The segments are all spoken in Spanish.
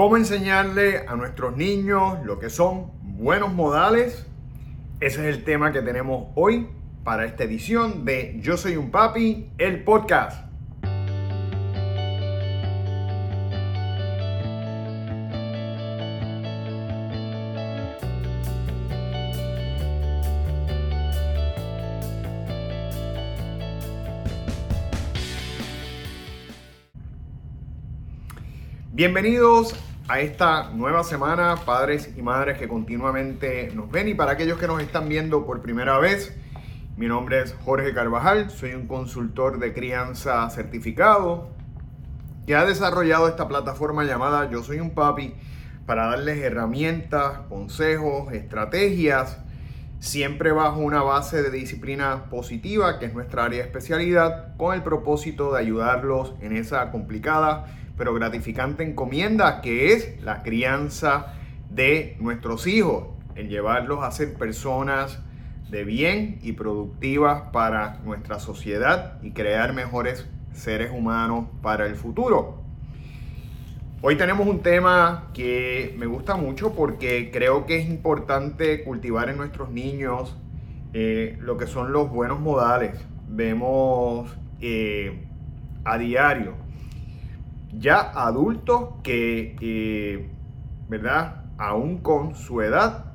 cómo enseñarle a nuestros niños lo que son buenos modales. Ese es el tema que tenemos hoy para esta edición de Yo Soy un Papi, el podcast. Bienvenidos a esta nueva semana, padres y madres que continuamente nos ven. Y para aquellos que nos están viendo por primera vez, mi nombre es Jorge Carvajal, soy un consultor de crianza certificado que ha desarrollado esta plataforma llamada Yo Soy un Papi para darles herramientas, consejos, estrategias, siempre bajo una base de disciplina positiva, que es nuestra área de especialidad, con el propósito de ayudarlos en esa complicada pero gratificante encomienda que es la crianza de nuestros hijos, en llevarlos a ser personas de bien y productivas para nuestra sociedad y crear mejores seres humanos para el futuro. Hoy tenemos un tema que me gusta mucho porque creo que es importante cultivar en nuestros niños eh, lo que son los buenos modales. Vemos eh, a diario ya adultos que, eh, ¿verdad? Aún con su edad,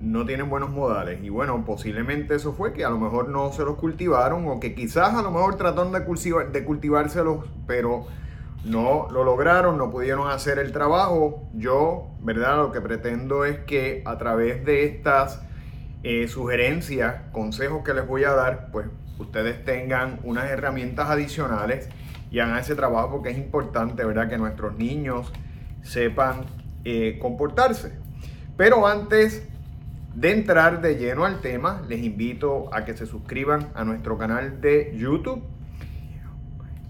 no tienen buenos modales. Y bueno, posiblemente eso fue que a lo mejor no se los cultivaron o que quizás a lo mejor trataron de, cultivar, de cultivárselos, pero no lo lograron, no pudieron hacer el trabajo. Yo, ¿verdad? Lo que pretendo es que a través de estas eh, sugerencias, consejos que les voy a dar, pues ustedes tengan unas herramientas adicionales y hagan ese trabajo porque es importante, ¿verdad? Que nuestros niños sepan eh, comportarse. Pero antes de entrar de lleno al tema, les invito a que se suscriban a nuestro canal de YouTube,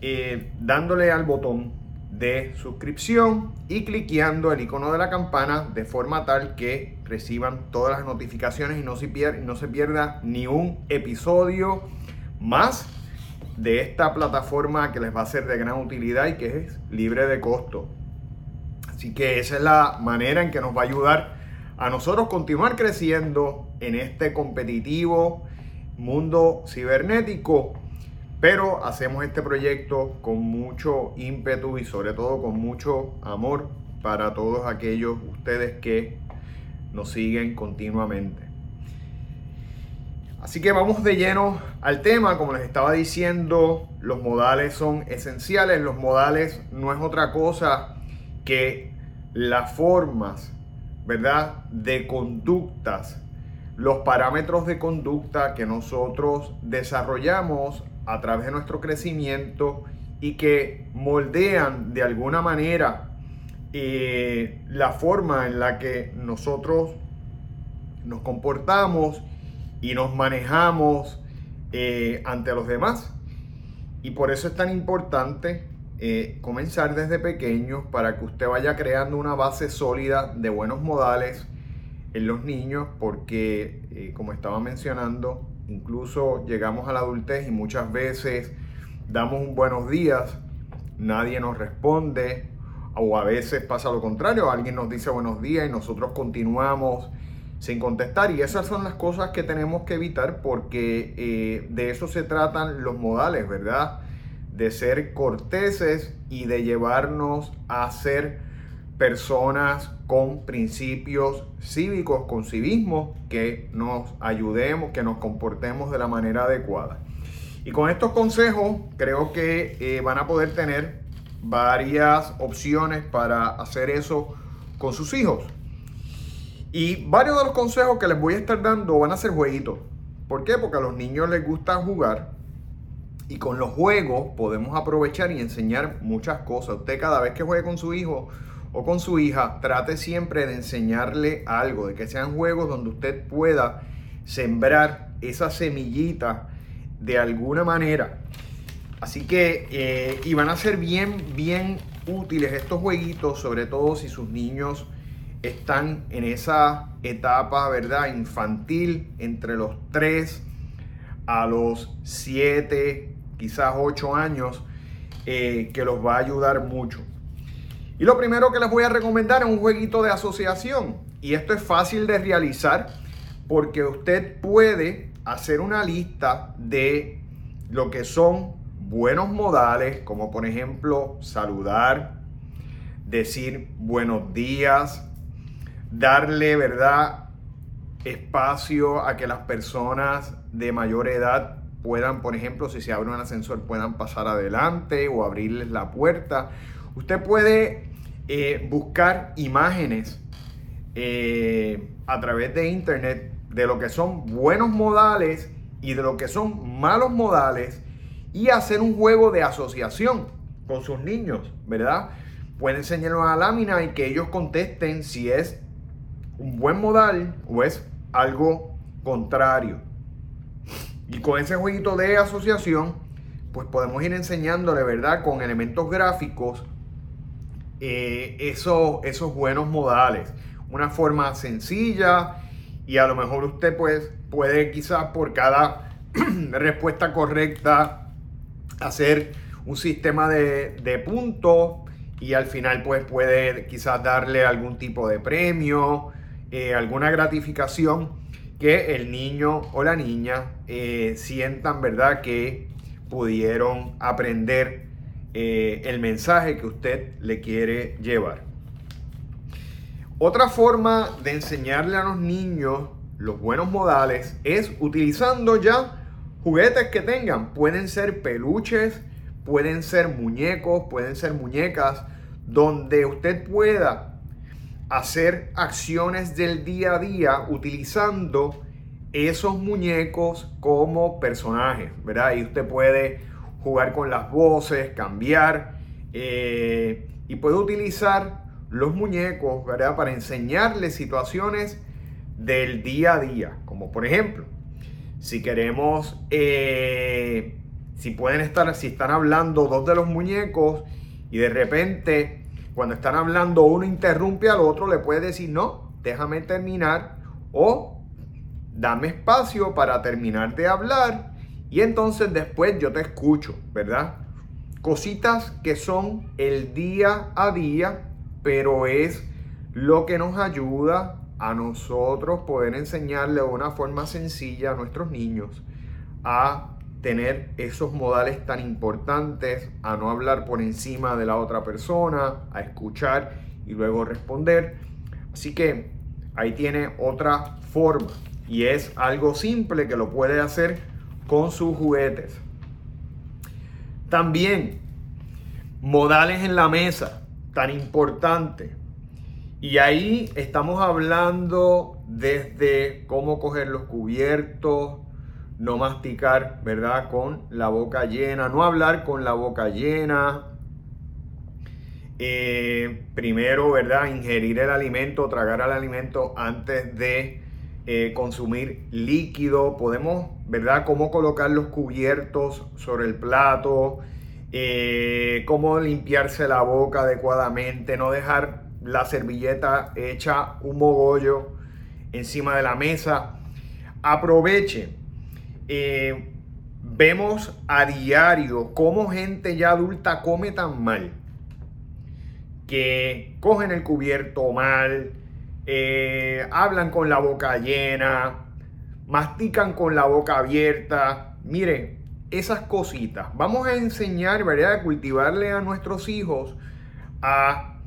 eh, dándole al botón de suscripción y cliqueando el icono de la campana de forma tal que reciban todas las notificaciones y no se, no se pierda ni un episodio más de esta plataforma que les va a ser de gran utilidad y que es libre de costo. Así que esa es la manera en que nos va a ayudar a nosotros continuar creciendo en este competitivo mundo cibernético. Pero hacemos este proyecto con mucho ímpetu y sobre todo con mucho amor para todos aquellos ustedes que nos siguen continuamente. Así que vamos de lleno al tema, como les estaba diciendo, los modales son esenciales, los modales no es otra cosa que las formas, ¿verdad?, de conductas, los parámetros de conducta que nosotros desarrollamos a través de nuestro crecimiento y que moldean de alguna manera eh, la forma en la que nosotros nos comportamos y nos manejamos eh, ante los demás. Y por eso es tan importante eh, comenzar desde pequeños para que usted vaya creando una base sólida de buenos modales en los niños, porque eh, como estaba mencionando, incluso llegamos a la adultez y muchas veces damos buenos días, nadie nos responde, o a veces pasa lo contrario, alguien nos dice buenos días y nosotros continuamos sin contestar. Y esas son las cosas que tenemos que evitar porque eh, de eso se tratan los modales, ¿verdad? De ser corteses y de llevarnos a ser personas con principios cívicos, con civismo, que nos ayudemos, que nos comportemos de la manera adecuada. Y con estos consejos creo que eh, van a poder tener varias opciones para hacer eso con sus hijos. Y varios de los consejos que les voy a estar dando van a ser jueguitos. ¿Por qué? Porque a los niños les gusta jugar y con los juegos podemos aprovechar y enseñar muchas cosas. Usted cada vez que juegue con su hijo o con su hija, trate siempre de enseñarle algo, de que sean juegos donde usted pueda sembrar esa semillita de alguna manera. Así que, eh, y van a ser bien, bien útiles estos jueguitos, sobre todo si sus niños están en esa etapa, ¿verdad? Infantil, entre los 3 a los 7, quizás 8 años, eh, que los va a ayudar mucho. Y lo primero que les voy a recomendar es un jueguito de asociación. Y esto es fácil de realizar porque usted puede hacer una lista de lo que son buenos modales, como por ejemplo saludar, decir buenos días, darle, ¿verdad? Espacio a que las personas de mayor edad puedan, por ejemplo, si se abre un ascensor, puedan pasar adelante o abrirles la puerta. Usted puede eh, buscar imágenes eh, a través de internet de lo que son buenos modales y de lo que son malos modales y hacer un juego de asociación con sus niños, ¿verdad? Puede enseñarlos a la lámina y que ellos contesten si es un buen modal o es algo contrario. Y con ese jueguito de asociación, pues podemos ir enseñándole, ¿verdad? Con elementos gráficos, eh, esos, esos buenos modales. Una forma sencilla y a lo mejor usted pues, puede quizás por cada respuesta correcta hacer un sistema de, de puntos y al final pues puede quizás darle algún tipo de premio, eh, alguna gratificación que el niño o la niña eh, sientan, ¿verdad? Que pudieron aprender eh, el mensaje que usted le quiere llevar. Otra forma de enseñarle a los niños los buenos modales es utilizando ya juguetes que tengan. Pueden ser peluches, pueden ser muñecos, pueden ser muñecas, donde usted pueda hacer acciones del día a día utilizando esos muñecos como personajes, ¿verdad? Y usted puede jugar con las voces, cambiar eh, y puede utilizar los muñecos, ¿verdad? Para enseñarle situaciones del día a día, como por ejemplo, si queremos, eh, si pueden estar, si están hablando dos de los muñecos y de repente cuando están hablando uno interrumpe al otro, le puede decir, no, déjame terminar o dame espacio para terminar de hablar y entonces después yo te escucho, ¿verdad? Cositas que son el día a día, pero es lo que nos ayuda a nosotros poder enseñarle de una forma sencilla a nuestros niños a tener esos modales tan importantes, a no hablar por encima de la otra persona, a escuchar y luego responder. Así que ahí tiene otra forma y es algo simple que lo puede hacer con sus juguetes. También modales en la mesa, tan importante. Y ahí estamos hablando desde cómo coger los cubiertos, no masticar, ¿verdad? Con la boca llena, no hablar con la boca llena. Eh, primero, ¿verdad? Ingerir el alimento, tragar el alimento antes de eh, consumir líquido. Podemos, ¿verdad? Cómo colocar los cubiertos sobre el plato. Eh, cómo limpiarse la boca adecuadamente. No dejar la servilleta hecha un mogollo encima de la mesa. Aproveche eh, vemos a diario cómo gente ya adulta come tan mal, que cogen el cubierto mal, eh, hablan con la boca llena, mastican con la boca abierta. Mire, esas cositas. Vamos a enseñar, ¿verdad? A cultivarle a nuestros hijos a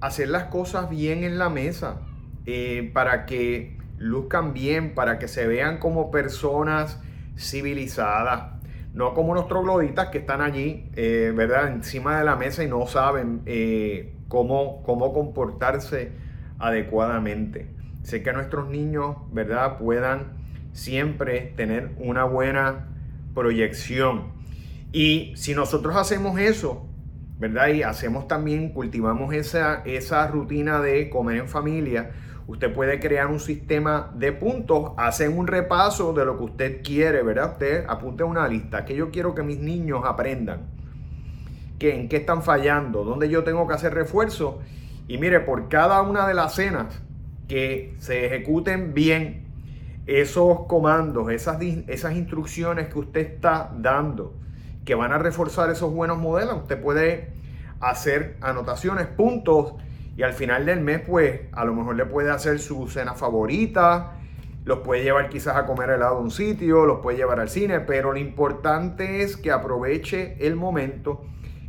hacer las cosas bien en la mesa eh, para que luzcan bien, para que se vean como personas civilizada. No como los trogloditas que están allí, eh, ¿verdad? Encima de la mesa y no saben eh, cómo, cómo comportarse adecuadamente. Sé que nuestros niños, ¿verdad? Puedan siempre tener una buena proyección. Y si nosotros hacemos eso, ¿verdad? Y hacemos también, cultivamos esa, esa rutina de comer en familia, Usted puede crear un sistema de puntos, hacen un repaso de lo que usted quiere, ¿verdad? Usted apunte una lista, que yo quiero que mis niños aprendan, que en qué están fallando, dónde yo tengo que hacer refuerzo. Y mire, por cada una de las cenas que se ejecuten bien esos comandos, esas, esas instrucciones que usted está dando, que van a reforzar esos buenos modelos, usted puede hacer anotaciones, puntos, y al final del mes, pues a lo mejor le puede hacer su cena favorita, los puede llevar quizás a comer helado a un sitio, los puede llevar al cine, pero lo importante es que aproveche el momento,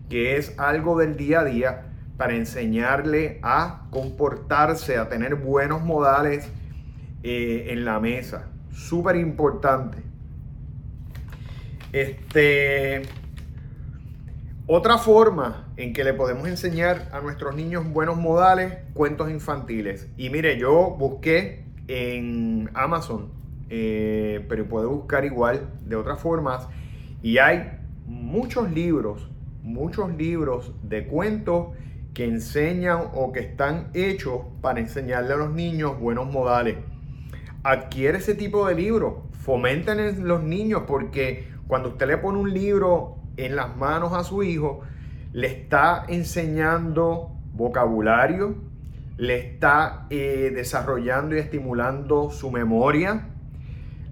que es algo del día a día, para enseñarle a comportarse, a tener buenos modales eh, en la mesa. Súper importante. Este, otra forma en que le podemos enseñar a nuestros niños buenos modales, cuentos infantiles. Y mire, yo busqué en Amazon, eh, pero puedo buscar igual de otras formas. Y hay muchos libros, muchos libros de cuentos que enseñan o que están hechos para enseñarle a los niños buenos modales. Adquiere ese tipo de libros, fomenten en los niños porque cuando usted le pone un libro en las manos a su hijo, le está enseñando vocabulario, le está eh, desarrollando y estimulando su memoria,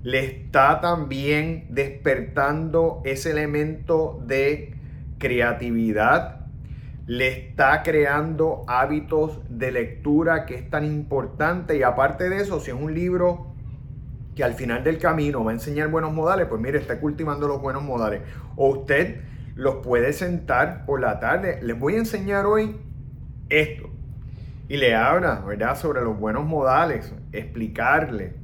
le está también despertando ese elemento de creatividad, le está creando hábitos de lectura que es tan importante. Y aparte de eso, si es un libro que al final del camino va a enseñar buenos modales, pues mire, está cultivando los buenos modales. O usted los puede sentar por la tarde. Les voy a enseñar hoy esto. Y le habla, ¿verdad? Sobre los buenos modales, explicarle.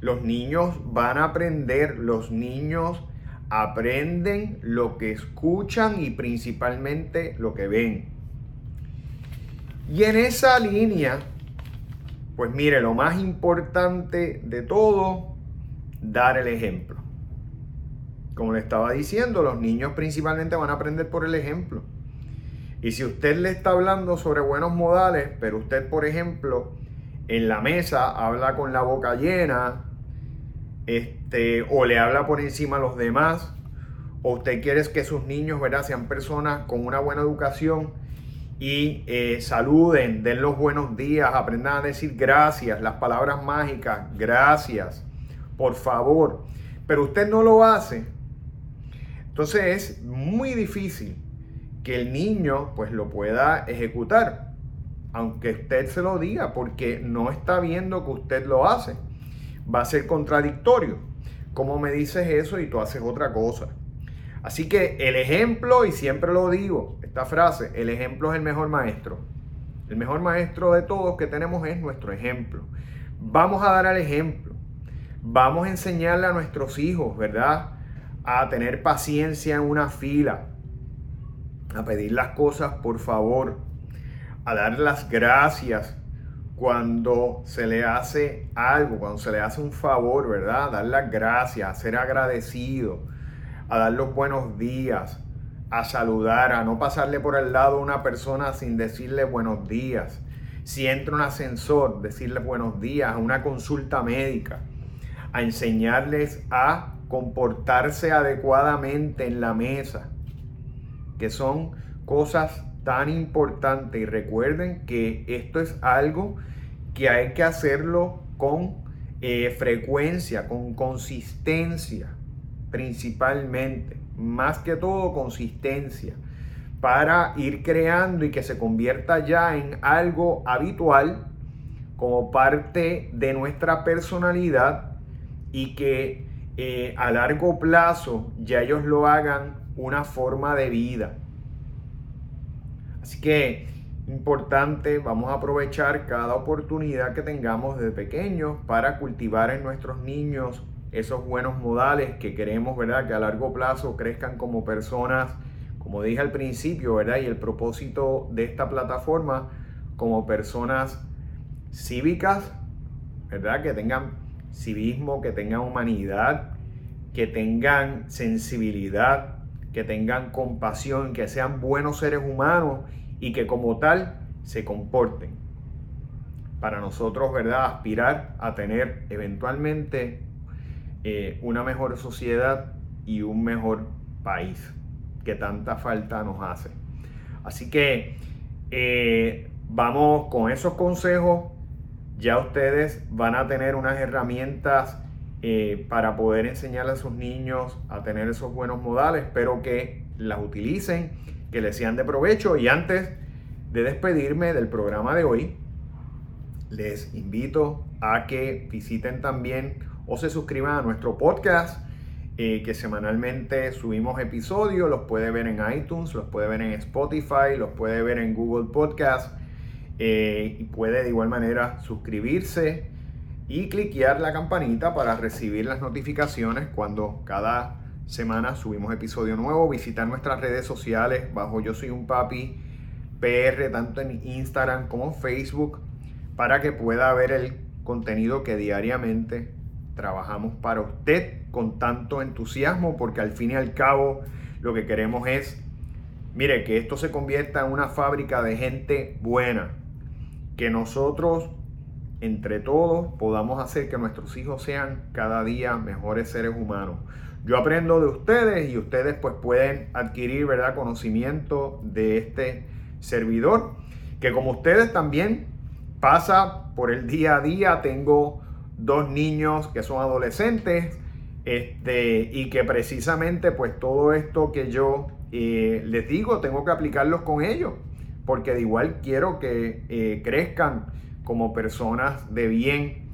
Los niños van a aprender, los niños aprenden lo que escuchan y principalmente lo que ven. Y en esa línea, pues mire, lo más importante de todo, dar el ejemplo. Como le estaba diciendo, los niños principalmente van a aprender por el ejemplo. Y si usted le está hablando sobre buenos modales, pero usted, por ejemplo, en la mesa habla con la boca llena, este, o le habla por encima a los demás, o usted quiere que sus niños ¿verdad? sean personas con una buena educación y eh, saluden, den los buenos días, aprendan a decir gracias, las palabras mágicas, gracias, por favor. Pero usted no lo hace. Entonces es muy difícil que el niño pues lo pueda ejecutar, aunque usted se lo diga, porque no está viendo que usted lo hace va a ser contradictorio. ¿Cómo me dices eso y tú haces otra cosa? Así que el ejemplo, y siempre lo digo, esta frase, el ejemplo es el mejor maestro. El mejor maestro de todos que tenemos es nuestro ejemplo. Vamos a dar el ejemplo. Vamos a enseñarle a nuestros hijos, ¿verdad? A tener paciencia en una fila. A pedir las cosas por favor. A dar las gracias cuando se le hace algo, cuando se le hace un favor, ¿verdad? Dar las gracias, ser agradecido, a dar los buenos días, a saludar, a no pasarle por el lado a una persona sin decirle buenos días. Si entra un ascensor, decirle buenos días, a una consulta médica, a enseñarles a comportarse adecuadamente en la mesa, que son cosas tan importante y recuerden que esto es algo que hay que hacerlo con eh, frecuencia, con consistencia, principalmente, más que todo consistencia, para ir creando y que se convierta ya en algo habitual como parte de nuestra personalidad y que eh, a largo plazo ya ellos lo hagan una forma de vida. Así que importante, vamos a aprovechar cada oportunidad que tengamos desde pequeños para cultivar en nuestros niños esos buenos modales que queremos, ¿verdad? Que a largo plazo crezcan como personas, como dije al principio, ¿verdad? Y el propósito de esta plataforma, como personas cívicas, ¿verdad? Que tengan civismo, que tengan humanidad, que tengan sensibilidad, que tengan compasión, que sean buenos seres humanos y que como tal se comporten. Para nosotros, ¿verdad? Aspirar a tener eventualmente eh, una mejor sociedad y un mejor país que tanta falta nos hace. Así que eh, vamos con esos consejos. Ya ustedes van a tener unas herramientas eh, para poder enseñarle a sus niños a tener esos buenos modales. Espero que las utilicen que les sean de provecho. Y antes de despedirme del programa de hoy, les invito a que visiten también o se suscriban a nuestro podcast, eh, que semanalmente subimos episodios, los puede ver en iTunes, los puede ver en Spotify, los puede ver en Google Podcast eh, y puede de igual manera suscribirse y cliquear la campanita para recibir las notificaciones cuando cada semana subimos episodio nuevo. Visitar nuestras redes sociales bajo Yo Soy un Papi PR, tanto en Instagram como Facebook, para que pueda ver el contenido que diariamente trabajamos para usted con tanto entusiasmo, porque al fin y al cabo lo que queremos es, mire, que esto se convierta en una fábrica de gente buena, que nosotros entre todos podamos hacer que nuestros hijos sean cada día mejores seres humanos. Yo aprendo de ustedes y ustedes pues pueden adquirir, ¿verdad?, conocimiento de este servidor, que como ustedes también pasa por el día a día, tengo dos niños que son adolescentes, este, y que precisamente pues todo esto que yo eh, les digo, tengo que aplicarlos con ellos, porque de igual quiero que eh, crezcan como personas de bien.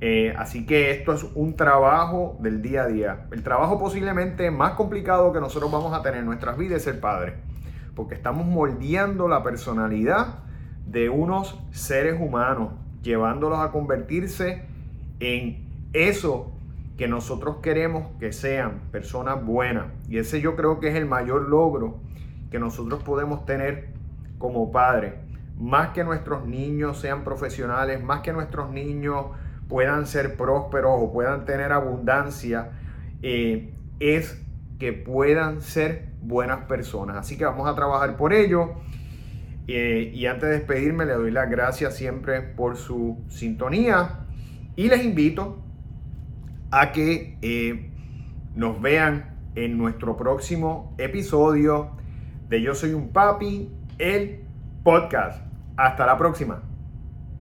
Eh, así que esto es un trabajo del día a día. El trabajo posiblemente más complicado que nosotros vamos a tener en nuestras vidas es ser padre, porque estamos moldeando la personalidad de unos seres humanos, llevándolos a convertirse en eso que nosotros queremos que sean personas buenas. Y ese yo creo que es el mayor logro que nosotros podemos tener como padres más que nuestros niños sean profesionales, más que nuestros niños puedan ser prósperos o puedan tener abundancia, eh, es que puedan ser buenas personas. Así que vamos a trabajar por ello. Eh, y antes de despedirme, le doy las gracias siempre por su sintonía y les invito a que eh, nos vean en nuestro próximo episodio de Yo Soy un Papi, el podcast. Hasta la próxima.